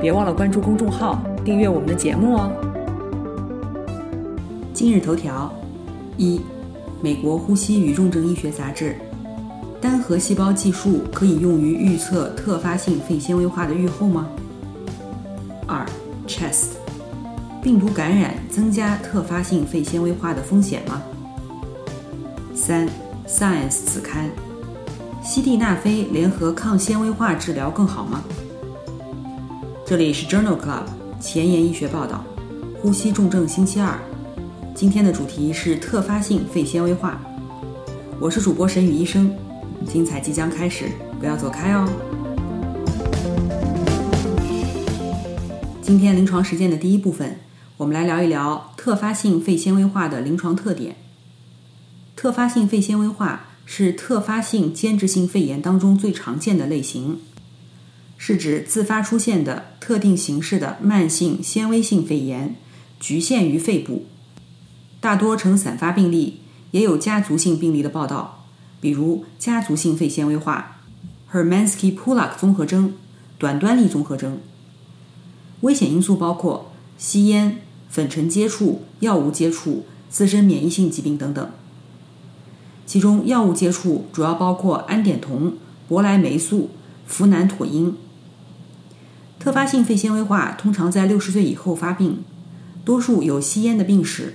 别忘了关注公众号，订阅我们的节目哦。今日头条：一、美国呼吸与重症医学杂志，单核细胞计数可以用于预测特发性肺纤维化的预后吗？二、Chest，病毒感染增加特发性肺纤维化的风险吗？三、Science 子刊，西地那非联合抗纤维化治疗更好吗？这里是 Journal Club 前沿医学报道，呼吸重症星期二，今天的主题是特发性肺纤维化。我是主播沈宇医生，精彩即将开始，不要走开哦。今天临床实践的第一部分，我们来聊一聊特发性肺纤维化的临床特点。特发性肺纤维化是特发性间质性肺炎当中最常见的类型。是指自发出现的特定形式的慢性纤维性肺炎，局限于肺部，大多呈散发病例，也有家族性病例的报道，比如家族性肺纤维化 （Hermansky-Pulak 综合征、短端粒综合征）。危险因素包括吸烟、粉尘接触、药物接触、自身免疫性疾病等等。其中，药物接触主要包括胺碘酮、博莱霉素、呋喃妥因。特发性肺纤维化通常在六十岁以后发病，多数有吸烟的病史，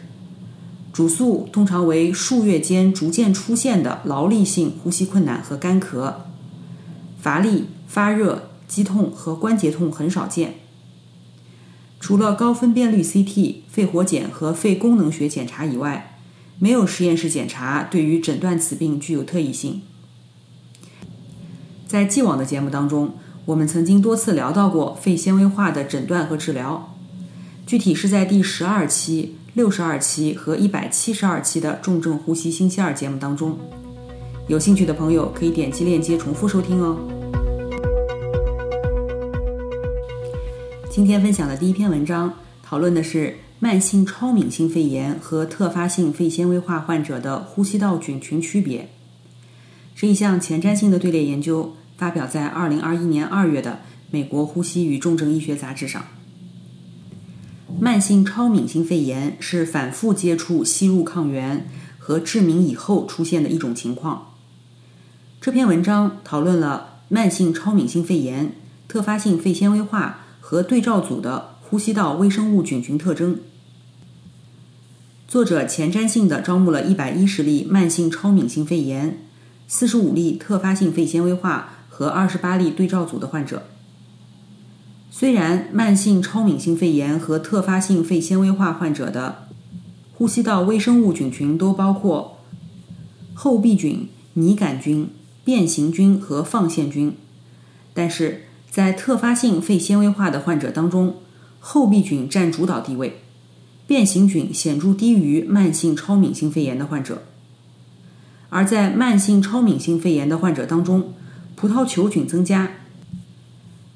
主诉通常为数月间逐渐出现的劳力性呼吸困难和干咳，乏力、发热、肌痛和关节痛很少见。除了高分辨率 CT、肺活检和肺功能学检查以外，没有实验室检查对于诊断此病具有特异性。在既往的节目当中。我们曾经多次聊到过肺纤维化的诊断和治疗，具体是在第十二期、六十二期和一百七十二期的重症呼吸星期二节目当中。有兴趣的朋友可以点击链接重复收听哦。今天分享的第一篇文章讨论的是慢性超敏性肺炎和特发性肺纤维化患者的呼吸道菌群区别，是一项前瞻性的队列研究。发表在二零二一年二月的《美国呼吸与重症医学杂志》上。慢性超敏性肺炎是反复接触吸入抗原和致敏以后出现的一种情况。这篇文章讨论了慢性超敏性肺炎、特发性肺纤维化和对照组的呼吸道微生物菌群特征。作者前瞻性的招募了一百一十例慢性超敏性肺炎、四十五例特发性肺纤维化。和二十八例对照组的患者，虽然慢性超敏性肺炎和特发性肺纤维化患者的呼吸道微生物菌群都包括厚壁菌、拟杆菌、变形菌和放线菌，但是在特发性肺纤维化的患者当中，厚壁菌占主导地位，变形菌显著低于慢性超敏性肺炎的患者，而在慢性超敏性肺炎的患者当中。葡萄球菌增加，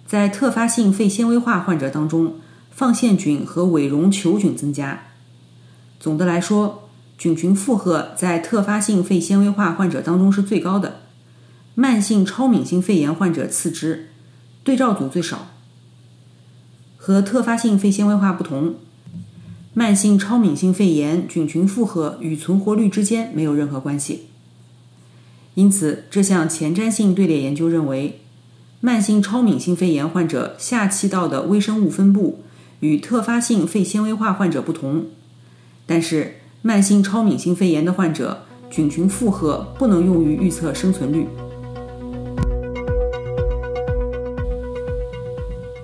在特发性肺纤维化患者当中，放线菌和伪绒球菌增加。总的来说，菌群负荷在特发性肺纤维化患者当中是最高的，慢性超敏性肺炎患者次之，对照组最少。和特发性肺纤维化不同，慢性超敏性肺炎菌群负荷与存活率之间没有任何关系。因此，这项前瞻性队列研究认为，慢性超敏性肺炎患者下气道的微生物分布与特发性肺纤维化患者不同，但是慢性超敏性肺炎的患者菌群负荷不能用于预测生存率。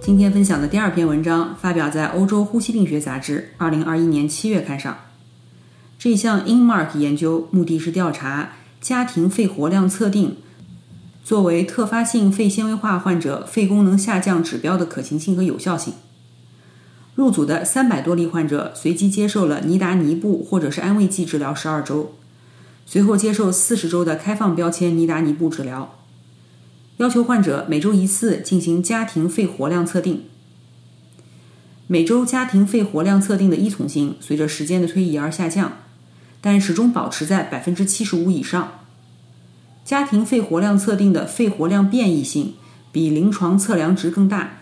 今天分享的第二篇文章发表在《欧洲呼吸病学杂志》二零二一年七月刊上。这项 InMark 研究目的是调查。家庭肺活量测定作为特发性肺纤维化患者肺功能下降指标的可行性和有效性。入组的三百多例患者随机接受了尼达尼布或者是安慰剂治疗十二周，随后接受四十周的开放标签尼达尼布治疗。要求患者每周一次进行家庭肺活量测定。每周家庭肺活量测定的依从性随着时间的推移而下降，但始终保持在百分之七十五以上。家庭肺活量测定的肺活量变异性比临床测量值更大。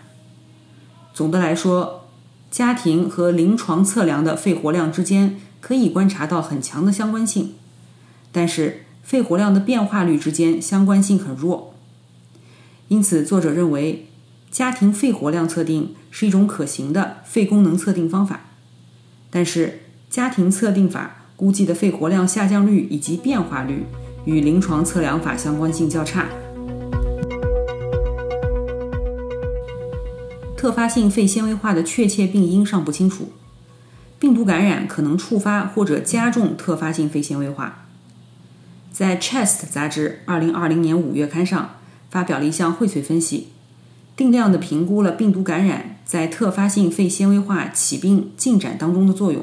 总的来说，家庭和临床测量的肺活量之间可以观察到很强的相关性，但是肺活量的变化率之间相关性很弱。因此，作者认为家庭肺活量测定是一种可行的肺功能测定方法，但是家庭测定法估计的肺活量下降率以及变化率与临床测量法相关性较差。特发性肺纤维化的确切病因尚不清楚，病毒感染可能触发或者加重特发性肺纤维化。在《Chest》杂志2020年5月刊上发表了一项荟萃分析，定量的评估了病毒感染在特发性肺纤维化起病进展当中的作用。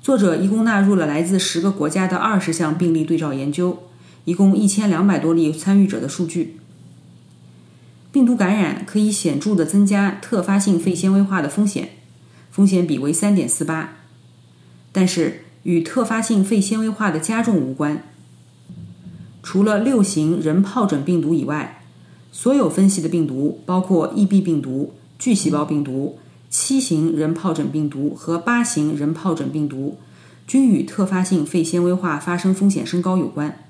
作者一共纳入了来自十个国家的二十项病例对照研究，一共一千两百多例参与者的数据。病毒感染可以显著的增加特发性肺纤维化的风险，风险比为三点四八，但是与特发性肺纤维化的加重无关。除了六型人疱疹病毒以外，所有分析的病毒，包括 EB 病毒、巨细胞病毒、七型人疱疹病毒和八型人疱疹病毒，均与特发性肺纤维化发生风险升高有关。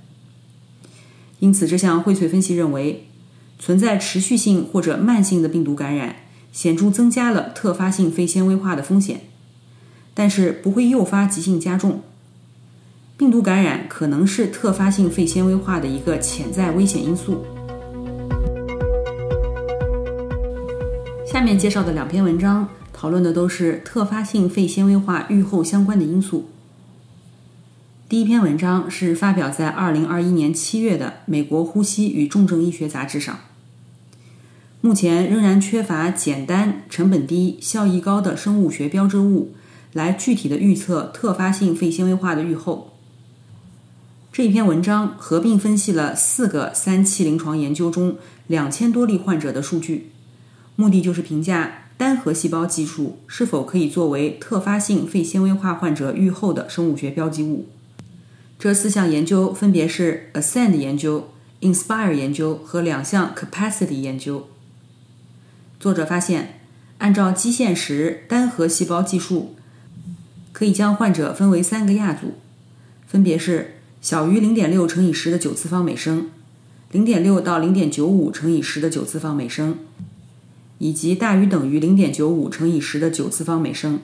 因此，这项荟萃分析认为。存在持续性或者慢性的病毒感染，显著增加了特发性肺纤维化的风险，但是不会诱发急性加重。病毒感染可能是特发性肺纤维化的一个潜在危险因素。下面介绍的两篇文章讨论的都是特发性肺纤维化预后相关的因素。第一篇文章是发表在2021年7月的《美国呼吸与重症医学杂志》上。目前仍然缺乏简单、成本低、效益高的生物学标志物来具体的预测特发性肺纤维化的预后。这一篇文章合并分析了四个三期临床研究中两千多例患者的数据，目的就是评价单核细胞技术是否可以作为特发性肺纤维化患者预后的生物学标记物。这四项研究分别是 Ascend 研究、Inspire 研究和两项 Capacity 研究。作者发现，按照基线时单核细胞计数，可以将患者分为三个亚组，分别是小于0.6乘以10的九次方每升、0.6到0.95乘以10的九次方每升，以及大于等于0.95乘以10的九次方每升。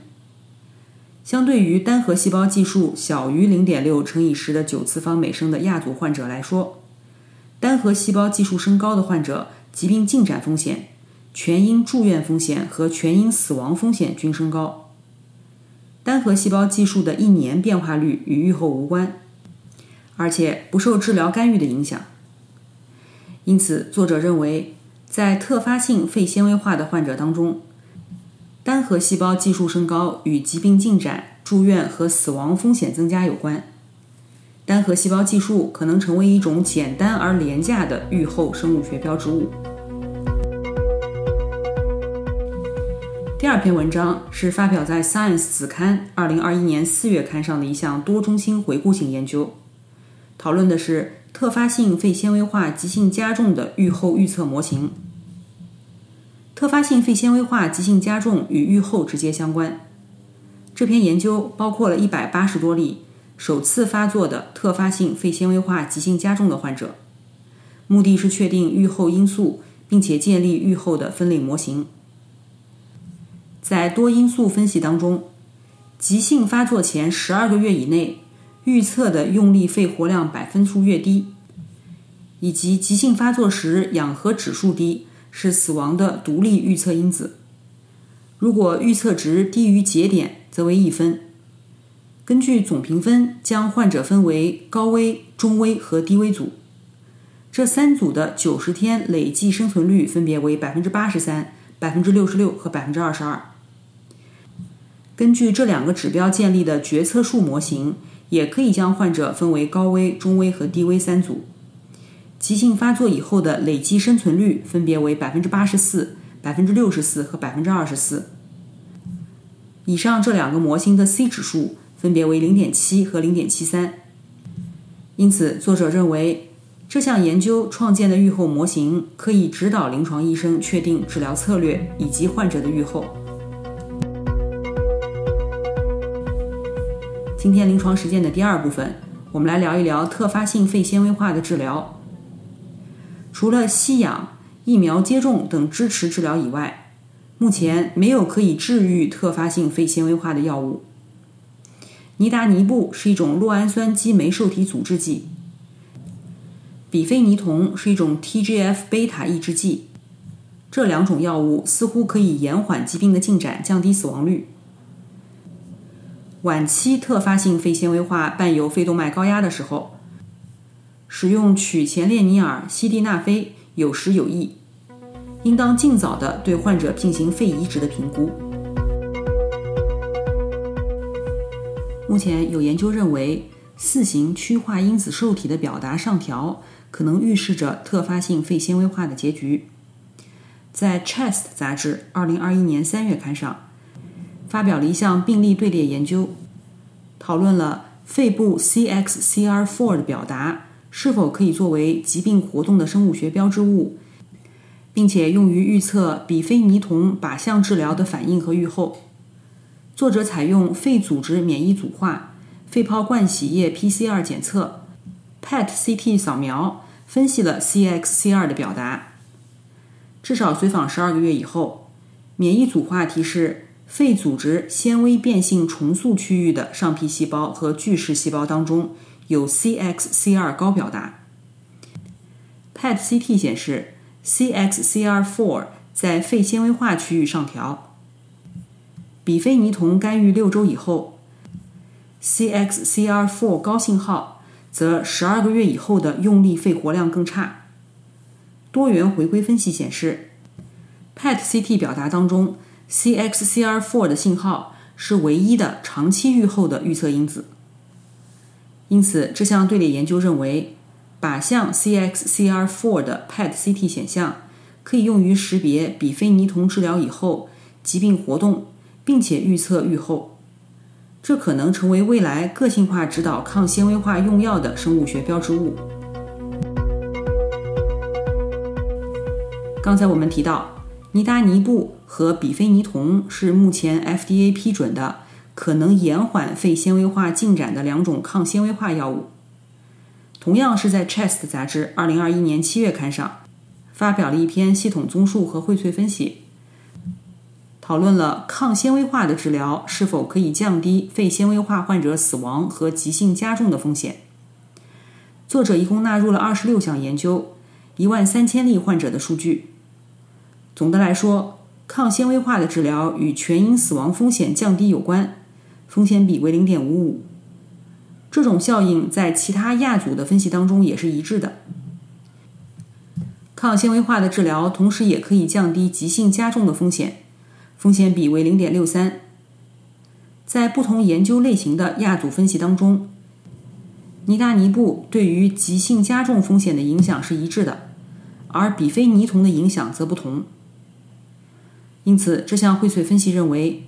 相对于单核细胞计数小于0.6乘以10的九次方每升的亚组患者来说，单核细胞计数升高的患者，疾病进展风险、全因住院风险和全因死亡风险均升高。单核细胞计数的一年变化率与预后无关，而且不受治疗干预的影响。因此，作者认为，在特发性肺纤维化的患者当中，单核细胞计数升高与疾病进展、住院和死亡风险增加有关。单核细胞计数可能成为一种简单而廉价的预后生物学标志物。第二篇文章是发表在《Science》子刊2021年4月刊上的一项多中心回顾性研究，讨论的是特发性肺纤维化急性加重的预后预测模型。特发性肺纤维化急性加重与预后直接相关。这篇研究包括了一百八十多例首次发作的特发性肺纤维化急性加重的患者，目的是确定预后因素，并且建立预后的分类模型。在多因素分析当中，急性发作前十二个月以内预测的用力肺活量百分数越低，以及急性发作时氧合指数低。是死亡的独立预测因子。如果预测值低于节点，则为一分。根据总评分，将患者分为高危、中危和低危组。这三组的九十天累计生存率分别为百分之八十三、百分之六十六和百分之二十二。根据这两个指标建立的决策树模型，也可以将患者分为高危、中危和低危三组。急性发作以后的累积生存率分别为百分之八十四、百分之六十四和百分之二十四。以上这两个模型的 C 指数分别为零点七和零点七三。因此，作者认为这项研究创建的预后模型可以指导临床医生确定治疗策略以及患者的预后。今天临床实践的第二部分，我们来聊一聊特发性肺纤维化的治疗。除了吸氧、疫苗接种等支持治疗以外，目前没有可以治愈特发性肺纤维化的药物。尼达尼布是一种酪氨酸激酶受体阻滞剂，比非尼酮是一种 TGF 贝塔抑制剂。这两种药物似乎可以延缓疾病的进展，降低死亡率。晚期特发性肺纤维化伴有肺动脉高压的时候，使用曲前列尼尔、西地那非有时有益，应当尽早的对患者进行肺移植的评估。目前有研究认为，四型趋化因子受体的表达上调可能预示着特发性肺纤维化的结局。在《Chest》杂志二零二一年三月刊上。发表了一项病例队列研究，讨论了肺部 CXCR4 的表达是否可以作为疾病活动的生物学标志物，并且用于预测比非尼酮靶向治疗的反应和预后。作者采用肺组织免疫组化、肺泡灌洗液 PCR 检测、PET-CT 扫描，分析了 CXCR 的表达。至少随访十二个月以后，免疫组化提示。肺组织纤维变性重塑区域的上皮细胞和巨噬细胞当中有 CXCR 高表达。PET-CT 显示 CXCR4 在肺纤维化区域上调。比非尼酮干预六周以后，CXCR4 高信号则十二个月以后的用力肺活量更差。多元回归分析显示，PET-CT 表达当中。CXCR4 的信号是唯一的长期预后的预测因子，因此这项队列研究认为，靶向 CXCR4 的 PET-CT 显像可以用于识别比非尼酮治疗以后疾病活动，并且预测预后。这可能成为未来个性化指导抗纤维化用药的生物学标志物。刚才我们提到。尼达尼布和比非尼酮是目前 FDA 批准的可能延缓肺纤维化进展的两种抗纤维化药物。同样是在《Chest》杂志2021年7月刊上发表了一篇系统综述和荟萃分析，讨论了抗纤维化的治疗是否可以降低肺纤维化患者死亡和急性加重的风险。作者一共纳入了26项研究、1万三千例患者的数据。总的来说，抗纤维化的治疗与全因死亡风险降低有关，风险比为零点五五。这种效应在其他亚组的分析当中也是一致的。抗纤维化的治疗同时也可以降低急性加重的风险，风险比为零点六三。在不同研究类型的亚组分析当中，尼达尼布对于急性加重风险的影响是一致的，而比非尼酮的影响则不同。因此，这项荟萃分析认为，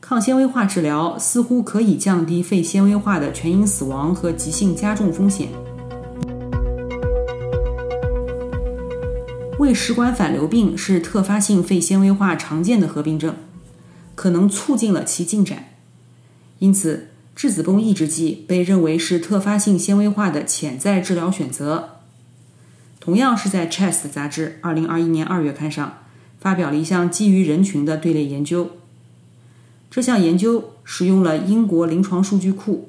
抗纤维化治疗似乎可以降低肺纤维化的全因死亡和急性加重风险。胃食管反流病是特发性肺纤维化常见的合并症，可能促进了其进展。因此，质子泵抑制剂被认为是特发性纤维化的潜在治疗选择。同样是在《Chest》杂志2021年2月刊上。发表了一项基于人群的队列研究。这项研究使用了英国临床数据库，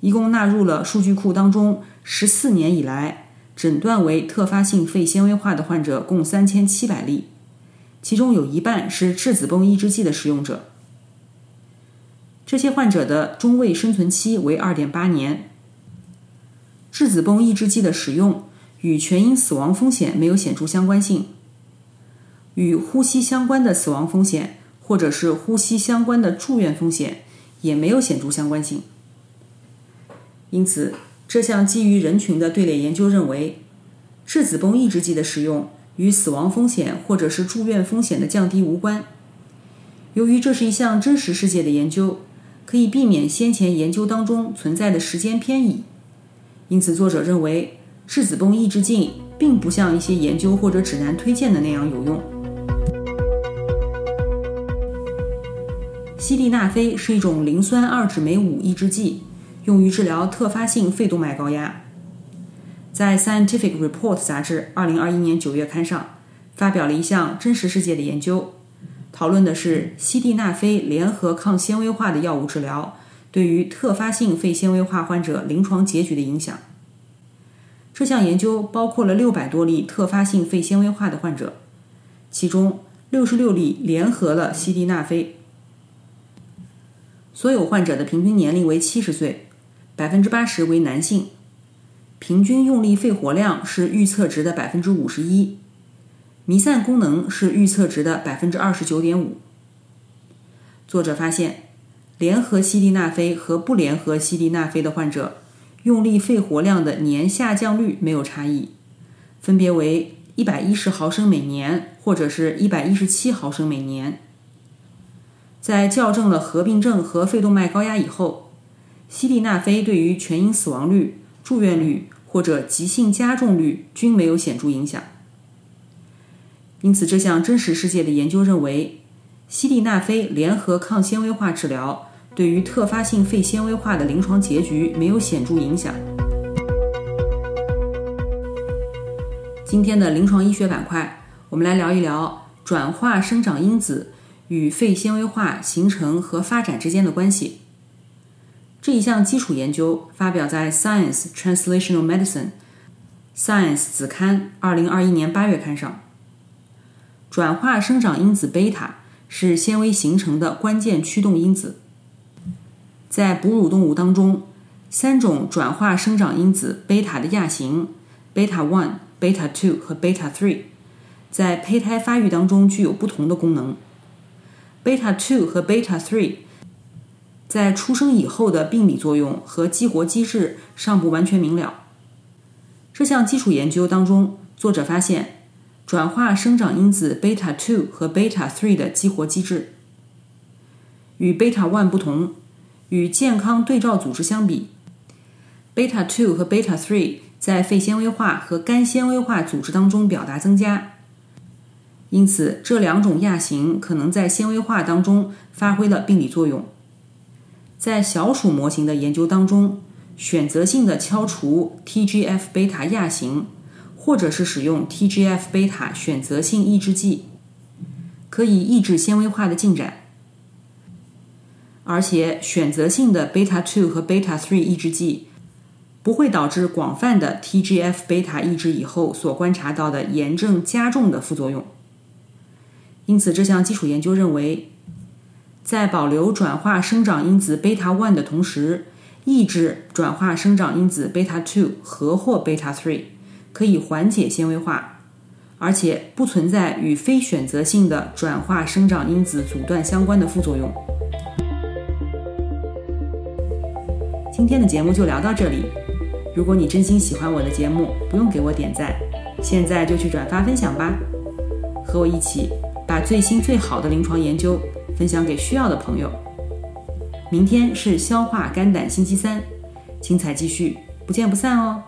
一共纳入了数据库当中十四年以来诊断为特发性肺纤维化的患者共三千七百例，其中有一半是质子泵抑制剂的使用者。这些患者的中位生存期为二点八年。质子泵抑制剂的使用与全因死亡风险没有显著相关性。与呼吸相关的死亡风险或者是呼吸相关的住院风险也没有显著相关性。因此，这项基于人群的队列研究认为，质子泵抑制剂的使用与死亡风险或者是住院风险的降低无关。由于这是一项真实世界的研究，可以避免先前研究当中存在的时间偏移。因此，作者认为质子泵抑制剂并不像一些研究或者指南推荐的那样有用。西地那非是一种磷酸二酯酶五抑制剂。用于治疗特发性肺动脉高压。在《Scientific Report》杂志2021年9月刊上发表了一项真实世界的研究，讨论的是西地那非联合抗纤维化的药物治疗对于特发性肺纤维化患者临床结局的影响。这项研究包括了600多例特发性肺纤维化的患者，其中66例联合了西地那非，所有患者的平均年龄为70岁。百分之八十为男性，平均用力肺活量是预测值的百分之五十一，弥散功能是预测值的百分之二十九点五。作者发现，联合西地那非和不联合西地那非的患者，用力肺活量的年下降率没有差异，分别为一百一十毫升每年或者是一百一十七毫升每年。在校正了合并症和肺动脉高压以后。西地那非对于全因死亡率、住院率或者急性加重率均没有显著影响。因此，这项真实世界的研究认为，西地那非联合抗纤维化治疗对于特发性肺纤维化的临床结局没有显著影响。今天的临床医学板块，我们来聊一聊转化生长因子与肺纤维化形成和发展之间的关系。这一项基础研究发表在《Science Translational Medicine》Science 子刊二零二一年八月刊上。转化生长因子贝塔是纤维形成的关键驱动因子。在哺乳动物当中，三种转化生长因子贝塔的亚型贝塔 one、贝塔 two 和贝塔 three 在胚胎发育当中具有不同的功能。Beta two 和 beta three，在出生以后的病理作用和激活机制尚不完全明了。这项基础研究当中，作者发现，转化生长因子 beta two 和 beta three 的激活机制与 beta one 不同。与健康对照组织相比，，beta two 和 beta three 在肺纤维化和肝纤维化组织当中表达增加。因此，这两种亚型可能在纤维化当中发挥了病理作用。在小鼠模型的研究当中，选择性的敲除 TGF 贝塔亚型，或者是使用 TGF 贝塔选择性抑制剂，可以抑制纤维化的进展。而且，选择性的贝塔 two 和贝塔 three 抑制剂不会导致广泛的 TGF 贝塔抑制以后所观察到的炎症加重的副作用。因此，这项基础研究认为。在保留转化生长因子贝塔 one 的同时，抑制转化生长因子贝塔 two 和或贝塔 three，可以缓解纤维化，而且不存在与非选择性的转化生长因子阻断相关的副作用。今天的节目就聊到这里。如果你真心喜欢我的节目，不用给我点赞，现在就去转发分享吧，和我一起把最新最好的临床研究。分享给需要的朋友。明天是消化肝胆星期三，精彩继续，不见不散哦。